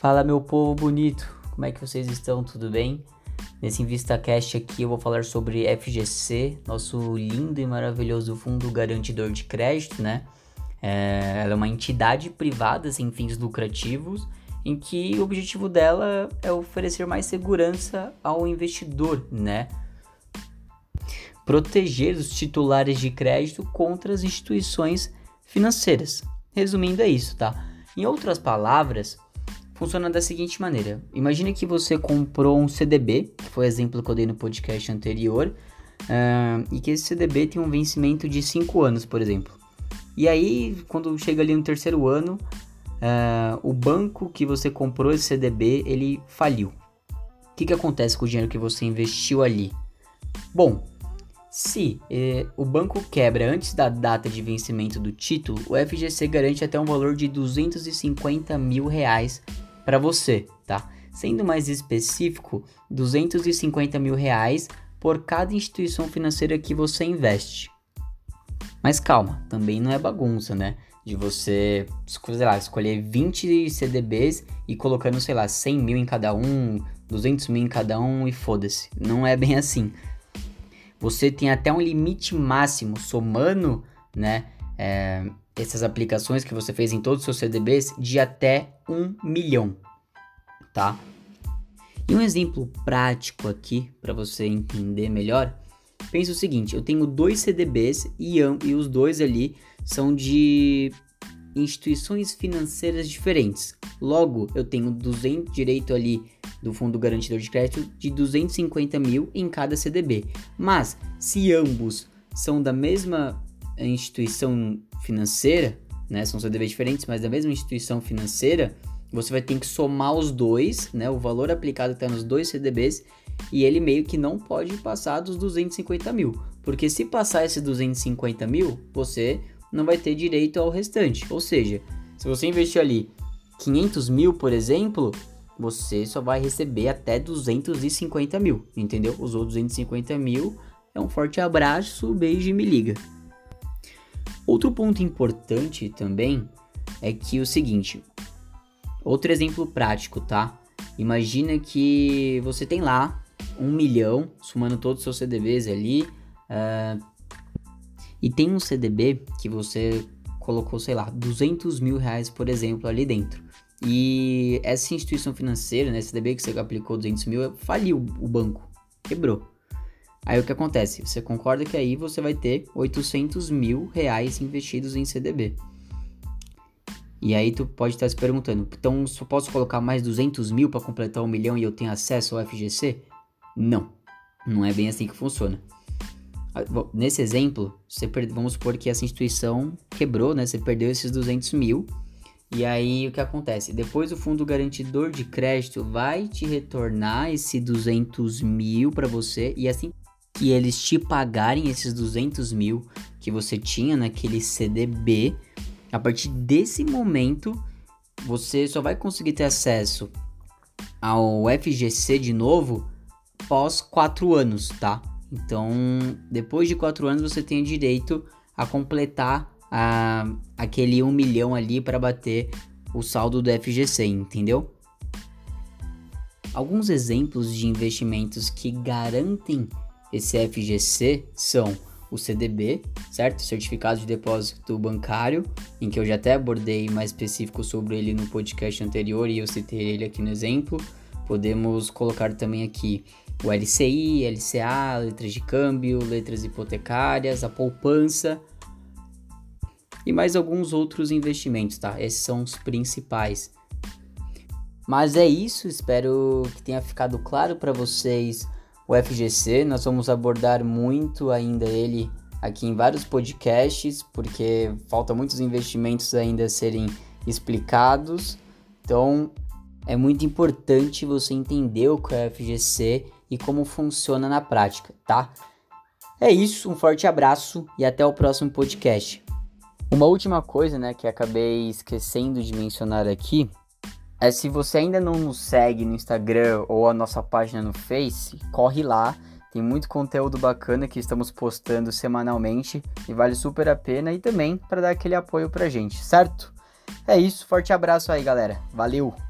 Fala meu povo bonito, como é que vocês estão? Tudo bem? Nesse InvistaCast aqui eu vou falar sobre FGC, nosso lindo e maravilhoso fundo garantidor de crédito, né? É, ela é uma entidade privada sem fins lucrativos, em que o objetivo dela é oferecer mais segurança ao investidor, né? Proteger os titulares de crédito contra as instituições financeiras. Resumindo, é isso, tá? Em outras palavras, funciona da seguinte maneira: imagine que você comprou um CDB, que foi o exemplo que eu dei no podcast anterior, uh, e que esse CDB tem um vencimento de 5 anos, por exemplo. E aí, quando chega ali no terceiro ano, uh, o banco que você comprou esse CDB ele faliu. O que, que acontece com o dinheiro que você investiu ali? Bom, se eh, o banco quebra antes da data de vencimento do título, o FGC garante até um valor de 250 mil reais para você, tá? Sendo mais específico, 250 mil reais por cada instituição financeira que você investe. Mas calma, também não é bagunça, né? De você, sei lá, escolher 20 CDBs e colocando, sei lá, 100 mil em cada um, 200 mil em cada um e foda-se. Não é bem assim. Você tem até um limite máximo, somando, né? É, essas aplicações que você fez em todos os seus CDBs de até um milhão, tá? E um exemplo prático aqui para você entender melhor, pensa o seguinte: eu tenho dois CDBs e, e os dois ali são de instituições financeiras diferentes. Logo, eu tenho 200 direito ali do fundo garantidor de crédito de 250 mil em cada CDB. Mas se ambos são da mesma instituição financeira, né, são CDBs diferentes, mas da mesma instituição financeira, você vai ter que somar os dois, né, o valor aplicado está nos dois CDBs, e ele meio que não pode passar dos 250 mil, porque se passar esses 250 mil, você não vai ter direito ao restante. Ou seja, se você investir ali 500 mil, por exemplo, você só vai receber até 250 mil, entendeu? Os outros 250 mil é um forte abraço, beijo e me liga. Outro ponto importante também é que o seguinte, outro exemplo prático, tá? Imagina que você tem lá um milhão, somando todos os seus CDBs ali, uh, e tem um CDB que você colocou, sei lá, 200 mil reais, por exemplo, ali dentro. E essa instituição financeira, né, CDB que você aplicou 200 mil, faliu o banco, quebrou. Aí o que acontece? Você concorda que aí você vai ter 800 mil reais investidos em CDB. E aí tu pode estar se perguntando, então só posso colocar mais 200 mil para completar um milhão e eu tenho acesso ao FGC? Não, não é bem assim que funciona. Ah, nesse exemplo, você vamos supor que essa instituição quebrou, né? Você perdeu esses 200 mil. E aí o que acontece? Depois o fundo garantidor de crédito vai te retornar esse 200 mil para você e assim que eles te pagarem esses 200 mil que você tinha naquele CDB, a partir desse momento você só vai conseguir ter acesso ao FGC de novo pós 4 anos, tá? Então, depois de 4 anos você tem direito a completar a, aquele 1 milhão ali para bater o saldo do FGC, entendeu? Alguns exemplos de investimentos que garantem esse FGC são o CDB, certo? Certificado de Depósito Bancário, em que eu já até abordei mais específico sobre ele no podcast anterior e eu citei ele aqui no exemplo. Podemos colocar também aqui o LCI, LCA, letras de câmbio, letras hipotecárias, a poupança e mais alguns outros investimentos, tá? Esses são os principais. Mas é isso, espero que tenha ficado claro para vocês o FGC. Nós vamos abordar muito ainda ele aqui em vários podcasts, porque falta muitos investimentos ainda a serem explicados. Então, é muito importante você entender o que é o FGC e como funciona na prática, tá? É isso, um forte abraço e até o próximo podcast. Uma última coisa, né, que acabei esquecendo de mencionar aqui, é se você ainda não nos segue no Instagram ou a nossa página no Face, corre lá. Tem muito conteúdo bacana que estamos postando semanalmente e vale super a pena e também para dar aquele apoio pra gente, certo? É isso, forte abraço aí, galera. Valeu!